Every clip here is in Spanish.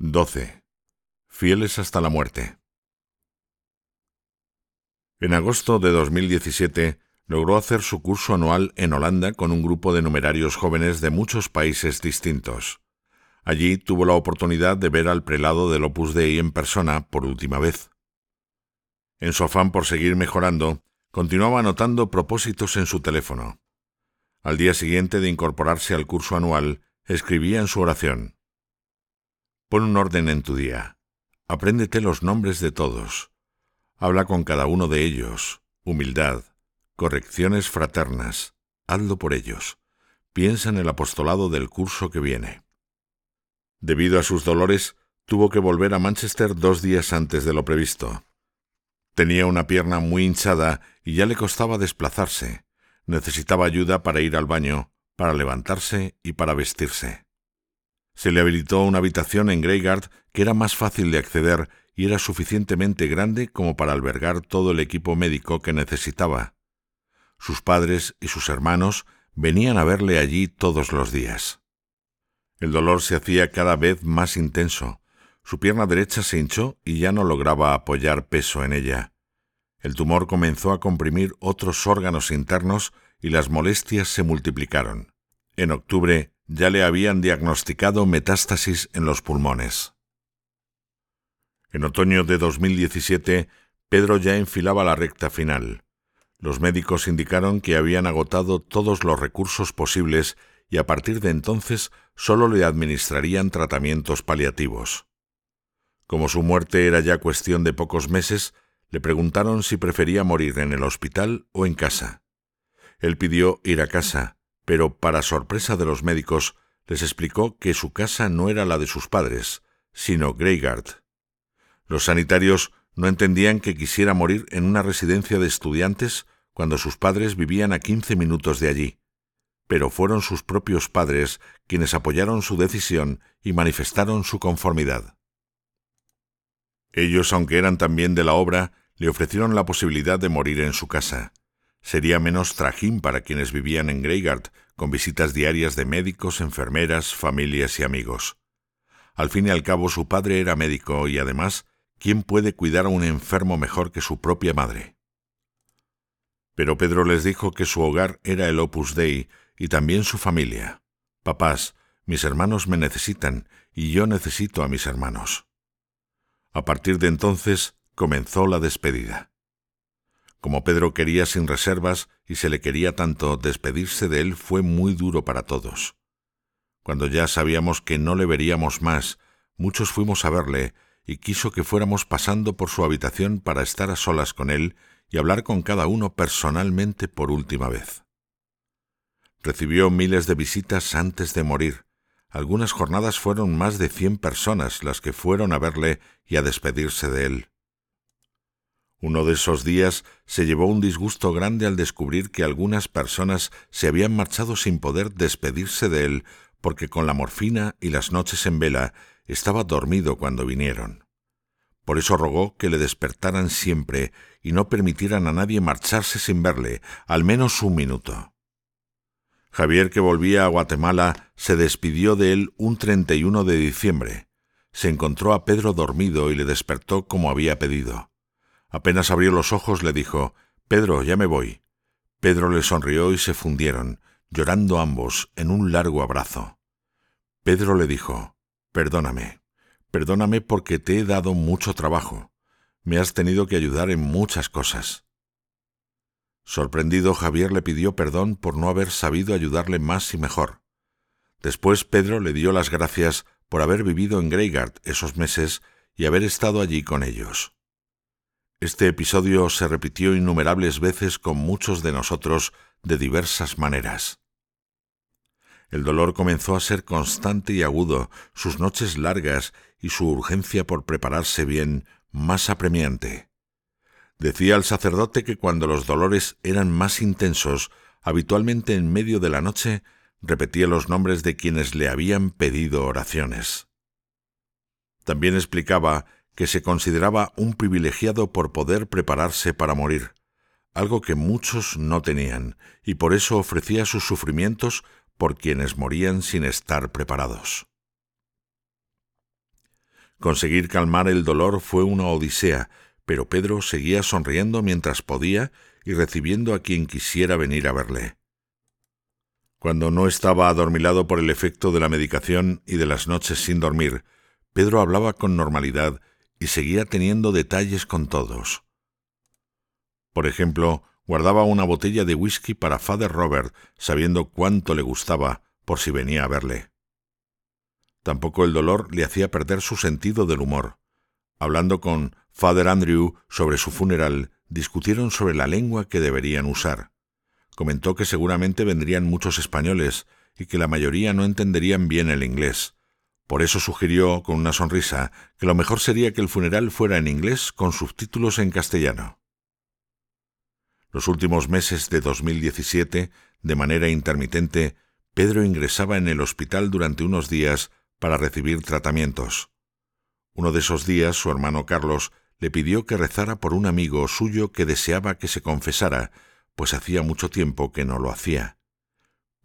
12. Fieles hasta la muerte. En agosto de 2017 logró hacer su curso anual en Holanda con un grupo de numerarios jóvenes de muchos países distintos. Allí tuvo la oportunidad de ver al prelado del Opus Dei en persona por última vez. En su afán por seguir mejorando, continuaba anotando propósitos en su teléfono. Al día siguiente de incorporarse al curso anual, escribía en su oración Pon un orden en tu día. Apréndete los nombres de todos. Habla con cada uno de ellos. Humildad. Correcciones fraternas. Hazlo por ellos. Piensa en el apostolado del curso que viene. Debido a sus dolores, tuvo que volver a Manchester dos días antes de lo previsto. Tenía una pierna muy hinchada y ya le costaba desplazarse. Necesitaba ayuda para ir al baño, para levantarse y para vestirse. Se le habilitó una habitación en Greygard que era más fácil de acceder y era suficientemente grande como para albergar todo el equipo médico que necesitaba. Sus padres y sus hermanos venían a verle allí todos los días. El dolor se hacía cada vez más intenso. Su pierna derecha se hinchó y ya no lograba apoyar peso en ella. El tumor comenzó a comprimir otros órganos internos y las molestias se multiplicaron. En octubre ya le habían diagnosticado metástasis en los pulmones. En otoño de 2017, Pedro ya enfilaba la recta final. Los médicos indicaron que habían agotado todos los recursos posibles y a partir de entonces solo le administrarían tratamientos paliativos. Como su muerte era ya cuestión de pocos meses, le preguntaron si prefería morir en el hospital o en casa. Él pidió ir a casa, pero para sorpresa de los médicos les explicó que su casa no era la de sus padres, sino Greygard. Los sanitarios no entendían que quisiera morir en una residencia de estudiantes cuando sus padres vivían a quince minutos de allí, pero fueron sus propios padres quienes apoyaron su decisión y manifestaron su conformidad. Ellos, aunque eran también de la obra, le ofrecieron la posibilidad de morir en su casa, Sería menos trajín para quienes vivían en Greygard, con visitas diarias de médicos, enfermeras, familias y amigos. Al fin y al cabo su padre era médico y además, ¿quién puede cuidar a un enfermo mejor que su propia madre? Pero Pedro les dijo que su hogar era el Opus Dei y también su familia. Papás, mis hermanos me necesitan y yo necesito a mis hermanos. A partir de entonces comenzó la despedida. Como Pedro quería sin reservas y se le quería tanto, despedirse de él fue muy duro para todos. Cuando ya sabíamos que no le veríamos más, muchos fuimos a verle y quiso que fuéramos pasando por su habitación para estar a solas con él y hablar con cada uno personalmente por última vez. Recibió miles de visitas antes de morir. Algunas jornadas fueron más de cien personas las que fueron a verle y a despedirse de él. Uno de esos días se llevó un disgusto grande al descubrir que algunas personas se habían marchado sin poder despedirse de él porque con la morfina y las noches en vela estaba dormido cuando vinieron. Por eso rogó que le despertaran siempre y no permitieran a nadie marcharse sin verle, al menos un minuto. Javier, que volvía a Guatemala, se despidió de él un 31 de diciembre. Se encontró a Pedro dormido y le despertó como había pedido. Apenas abrió los ojos le dijo Pedro, ya me voy. Pedro le sonrió y se fundieron, llorando ambos, en un largo abrazo. Pedro le dijo Perdóname, perdóname porque te he dado mucho trabajo. Me has tenido que ayudar en muchas cosas. Sorprendido, Javier le pidió perdón por no haber sabido ayudarle más y mejor. Después Pedro le dio las gracias por haber vivido en Greygard esos meses y haber estado allí con ellos. Este episodio se repitió innumerables veces con muchos de nosotros de diversas maneras. El dolor comenzó a ser constante y agudo, sus noches largas y su urgencia por prepararse bien más apremiante. Decía el sacerdote que cuando los dolores eran más intensos, habitualmente en medio de la noche, repetía los nombres de quienes le habían pedido oraciones. También explicaba que se consideraba un privilegiado por poder prepararse para morir, algo que muchos no tenían, y por eso ofrecía sus sufrimientos por quienes morían sin estar preparados. Conseguir calmar el dolor fue una odisea, pero Pedro seguía sonriendo mientras podía y recibiendo a quien quisiera venir a verle. Cuando no estaba adormilado por el efecto de la medicación y de las noches sin dormir, Pedro hablaba con normalidad y seguía teniendo detalles con todos. Por ejemplo, guardaba una botella de whisky para Father Robert, sabiendo cuánto le gustaba por si venía a verle. Tampoco el dolor le hacía perder su sentido del humor. Hablando con Father Andrew sobre su funeral, discutieron sobre la lengua que deberían usar. Comentó que seguramente vendrían muchos españoles y que la mayoría no entenderían bien el inglés. Por eso sugirió, con una sonrisa, que lo mejor sería que el funeral fuera en inglés con subtítulos en castellano. Los últimos meses de 2017, de manera intermitente, Pedro ingresaba en el hospital durante unos días para recibir tratamientos. Uno de esos días su hermano Carlos le pidió que rezara por un amigo suyo que deseaba que se confesara, pues hacía mucho tiempo que no lo hacía.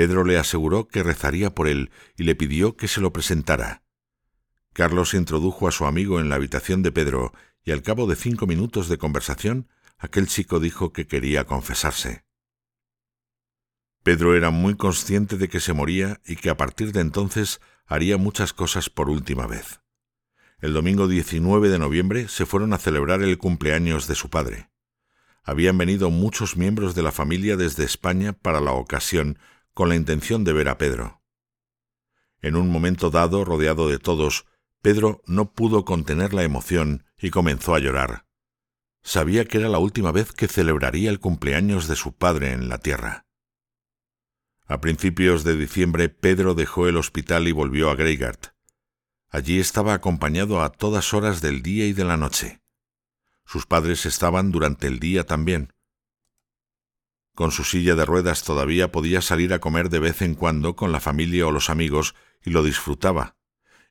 Pedro le aseguró que rezaría por él y le pidió que se lo presentara. Carlos introdujo a su amigo en la habitación de Pedro y al cabo de cinco minutos de conversación, aquel chico dijo que quería confesarse. Pedro era muy consciente de que se moría y que a partir de entonces haría muchas cosas por última vez el domingo 19 de noviembre se fueron a celebrar el cumpleaños de su padre. Habían venido muchos miembros de la familia desde España para la ocasión con la intención de ver a Pedro. En un momento dado, rodeado de todos, Pedro no pudo contener la emoción y comenzó a llorar. Sabía que era la última vez que celebraría el cumpleaños de su padre en la tierra. A principios de diciembre Pedro dejó el hospital y volvió a Greigart. Allí estaba acompañado a todas horas del día y de la noche. Sus padres estaban durante el día también. Con su silla de ruedas todavía podía salir a comer de vez en cuando con la familia o los amigos y lo disfrutaba,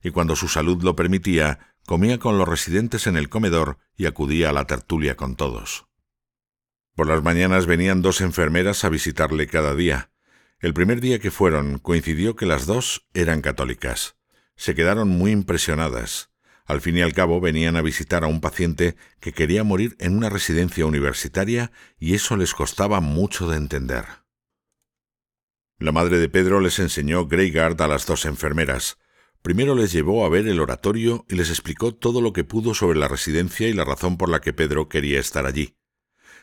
y cuando su salud lo permitía, comía con los residentes en el comedor y acudía a la tertulia con todos. Por las mañanas venían dos enfermeras a visitarle cada día. El primer día que fueron coincidió que las dos eran católicas se quedaron muy impresionadas. Al fin y al cabo venían a visitar a un paciente que quería morir en una residencia universitaria y eso les costaba mucho de entender. La madre de Pedro les enseñó Greygard a las dos enfermeras. Primero les llevó a ver el oratorio y les explicó todo lo que pudo sobre la residencia y la razón por la que Pedro quería estar allí.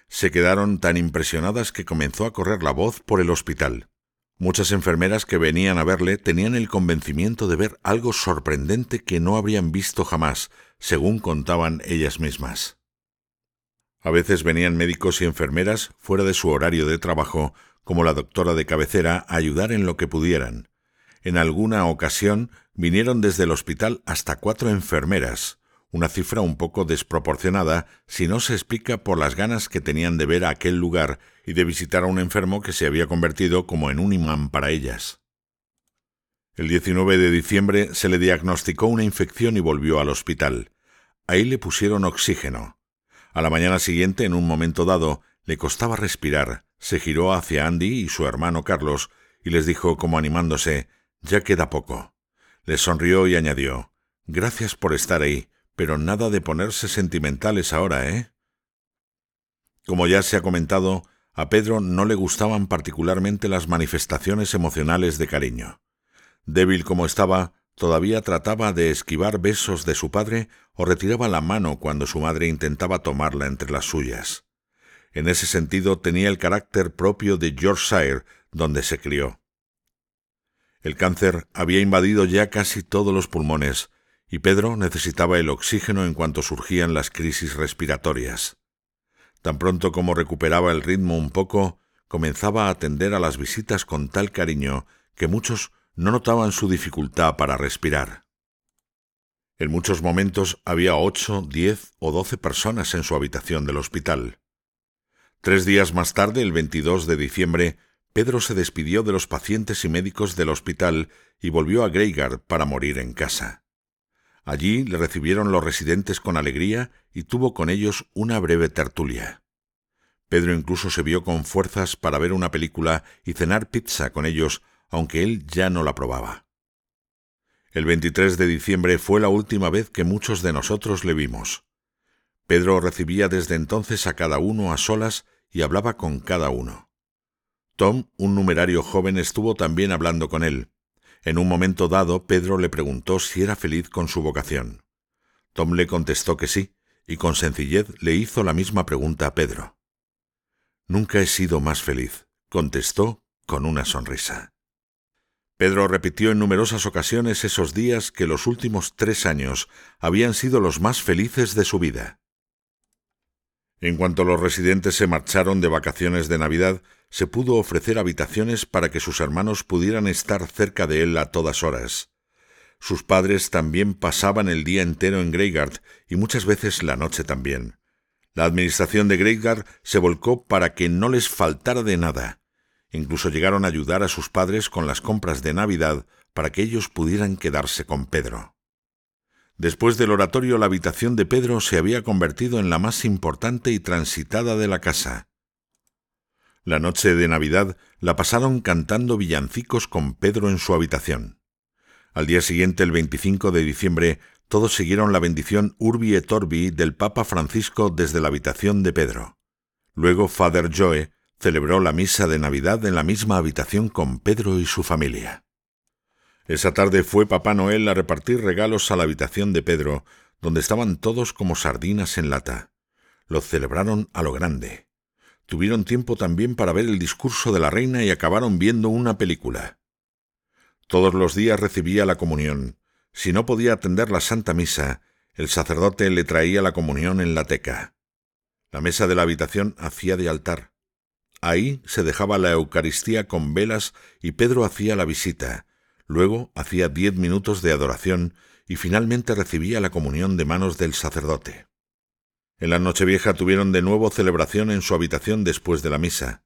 Se quedaron tan impresionadas que comenzó a correr la voz por el hospital. Muchas enfermeras que venían a verle tenían el convencimiento de ver algo sorprendente que no habrían visto jamás, según contaban ellas mismas. A veces venían médicos y enfermeras fuera de su horario de trabajo, como la doctora de cabecera, a ayudar en lo que pudieran. En alguna ocasión vinieron desde el hospital hasta cuatro enfermeras, una cifra un poco desproporcionada si no se explica por las ganas que tenían de ver a aquel lugar y de visitar a un enfermo que se había convertido como en un imán para ellas. El 19 de diciembre se le diagnosticó una infección y volvió al hospital. Ahí le pusieron oxígeno. A la mañana siguiente, en un momento dado, le costaba respirar, se giró hacia Andy y su hermano Carlos y les dijo como animándose Ya queda poco. Les sonrió y añadió Gracias por estar ahí pero nada de ponerse sentimentales ahora, ¿eh? Como ya se ha comentado, a Pedro no le gustaban particularmente las manifestaciones emocionales de cariño. Débil como estaba, todavía trataba de esquivar besos de su padre o retiraba la mano cuando su madre intentaba tomarla entre las suyas. En ese sentido tenía el carácter propio de Yorkshire, donde se crió. El cáncer había invadido ya casi todos los pulmones, y Pedro necesitaba el oxígeno en cuanto surgían las crisis respiratorias. Tan pronto como recuperaba el ritmo un poco, comenzaba a atender a las visitas con tal cariño que muchos no notaban su dificultad para respirar. En muchos momentos había ocho, diez o doce personas en su habitación del hospital. Tres días más tarde, el 22 de diciembre, Pedro se despidió de los pacientes y médicos del hospital y volvió a Greigard para morir en casa. Allí le recibieron los residentes con alegría y tuvo con ellos una breve tertulia. Pedro incluso se vio con fuerzas para ver una película y cenar pizza con ellos, aunque él ya no la probaba. El 23 de diciembre fue la última vez que muchos de nosotros le vimos. Pedro recibía desde entonces a cada uno a solas y hablaba con cada uno. Tom, un numerario joven, estuvo también hablando con él. En un momento dado, Pedro le preguntó si era feliz con su vocación. Tom le contestó que sí, y con sencillez le hizo la misma pregunta a Pedro. Nunca he sido más feliz, contestó con una sonrisa. Pedro repitió en numerosas ocasiones esos días que los últimos tres años habían sido los más felices de su vida. En cuanto los residentes se marcharon de vacaciones de Navidad, se pudo ofrecer habitaciones para que sus hermanos pudieran estar cerca de él a todas horas. Sus padres también pasaban el día entero en Greygard y muchas veces la noche también. La administración de Greygard se volcó para que no les faltara de nada. Incluso llegaron a ayudar a sus padres con las compras de Navidad para que ellos pudieran quedarse con Pedro. Después del oratorio la habitación de Pedro se había convertido en la más importante y transitada de la casa. La noche de Navidad la pasaron cantando villancicos con Pedro en su habitación. Al día siguiente, el 25 de diciembre, todos siguieron la bendición Urbi et Orbi del Papa Francisco desde la habitación de Pedro. Luego Father Joe celebró la misa de Navidad en la misma habitación con Pedro y su familia. Esa tarde fue Papá Noel a repartir regalos a la habitación de Pedro, donde estaban todos como sardinas en lata. Lo celebraron a lo grande. Tuvieron tiempo también para ver el discurso de la reina y acabaron viendo una película. Todos los días recibía la comunión. Si no podía atender la Santa Misa, el sacerdote le traía la comunión en la teca. La mesa de la habitación hacía de altar. Ahí se dejaba la Eucaristía con velas y Pedro hacía la visita. Luego hacía diez minutos de adoración y finalmente recibía la comunión de manos del sacerdote. En la Nochevieja tuvieron de nuevo celebración en su habitación después de la misa.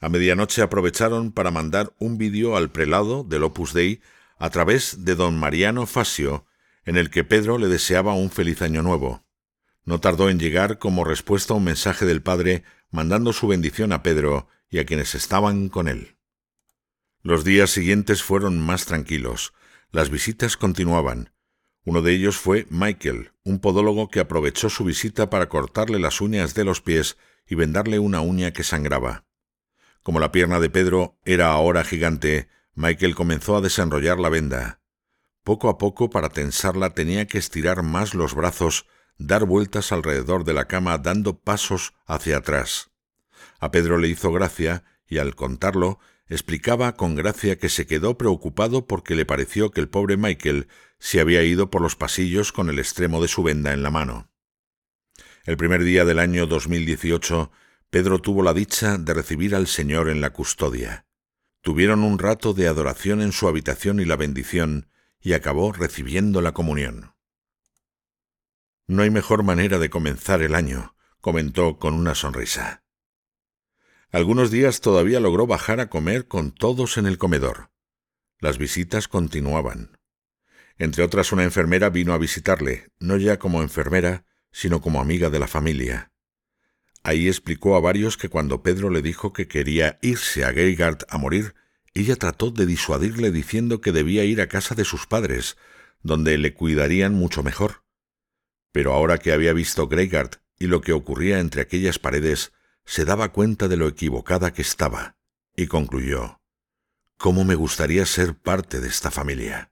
A medianoche aprovecharon para mandar un vídeo al prelado del Opus Dei a través de don Mariano Fasio, en el que Pedro le deseaba un feliz año nuevo. No tardó en llegar como respuesta a un mensaje del Padre mandando su bendición a Pedro y a quienes estaban con él. Los días siguientes fueron más tranquilos. Las visitas continuaban. Uno de ellos fue Michael, un podólogo que aprovechó su visita para cortarle las uñas de los pies y vendarle una uña que sangraba. Como la pierna de Pedro era ahora gigante, Michael comenzó a desenrollar la venda. Poco a poco, para tensarla, tenía que estirar más los brazos dar vueltas alrededor de la cama dando pasos hacia atrás. A Pedro le hizo gracia y al contarlo explicaba con gracia que se quedó preocupado porque le pareció que el pobre Michael se había ido por los pasillos con el extremo de su venda en la mano. El primer día del año 2018, Pedro tuvo la dicha de recibir al Señor en la custodia. Tuvieron un rato de adoración en su habitación y la bendición, y acabó recibiendo la comunión. No hay mejor manera de comenzar el año, comentó con una sonrisa. Algunos días todavía logró bajar a comer con todos en el comedor. Las visitas continuaban. Entre otras, una enfermera vino a visitarle, no ya como enfermera, sino como amiga de la familia. Ahí explicó a varios que cuando Pedro le dijo que quería irse a Geigard a morir, ella trató de disuadirle diciendo que debía ir a casa de sus padres, donde le cuidarían mucho mejor. Pero ahora que había visto Greygard y lo que ocurría entre aquellas paredes, se daba cuenta de lo equivocada que estaba, y concluyó ¿Cómo me gustaría ser parte de esta familia?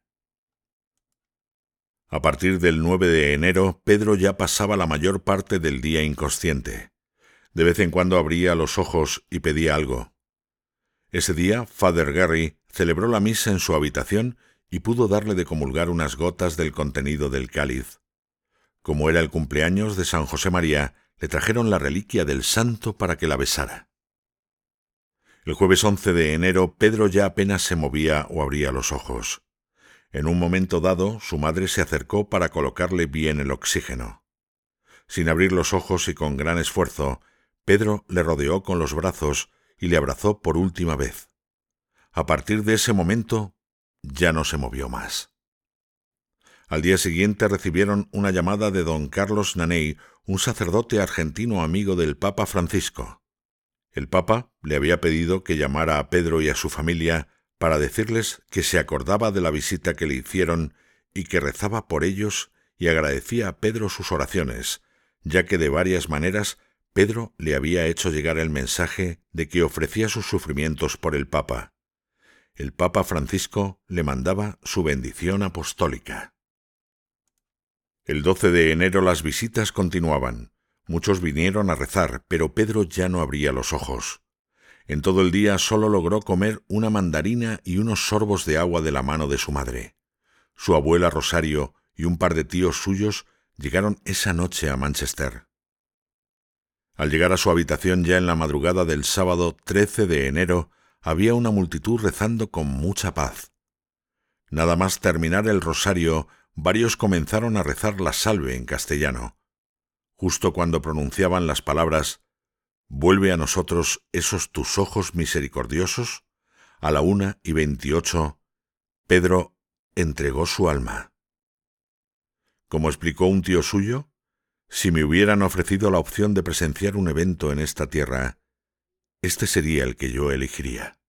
A partir del 9 de enero, Pedro ya pasaba la mayor parte del día inconsciente. De vez en cuando abría los ojos y pedía algo. Ese día, Father Gary celebró la misa en su habitación y pudo darle de comulgar unas gotas del contenido del cáliz. Como era el cumpleaños de San José María, le trajeron la reliquia del santo para que la besara. El jueves 11 de enero, Pedro ya apenas se movía o abría los ojos. En un momento dado, su madre se acercó para colocarle bien el oxígeno. Sin abrir los ojos y con gran esfuerzo, Pedro le rodeó con los brazos y le abrazó por última vez. A partir de ese momento, ya no se movió más. Al día siguiente recibieron una llamada de don Carlos Naney, un sacerdote argentino amigo del Papa Francisco. El Papa le había pedido que llamara a Pedro y a su familia para decirles que se acordaba de la visita que le hicieron y que rezaba por ellos y agradecía a Pedro sus oraciones, ya que de varias maneras Pedro le había hecho llegar el mensaje de que ofrecía sus sufrimientos por el Papa. El Papa Francisco le mandaba su bendición apostólica. El 12 de enero las visitas continuaban. Muchos vinieron a rezar, pero Pedro ya no abría los ojos. En todo el día solo logró comer una mandarina y unos sorbos de agua de la mano de su madre. Su abuela Rosario y un par de tíos suyos llegaron esa noche a Manchester. Al llegar a su habitación ya en la madrugada del sábado 13 de enero, había una multitud rezando con mucha paz. Nada más terminar el rosario, varios comenzaron a rezar la salve en castellano. Justo cuando pronunciaban las palabras Vuelve a nosotros esos tus ojos misericordiosos, a la una y veintiocho, Pedro entregó su alma. Como explicó un tío suyo, si me hubieran ofrecido la opción de presenciar un evento en esta tierra, este sería el que yo elegiría.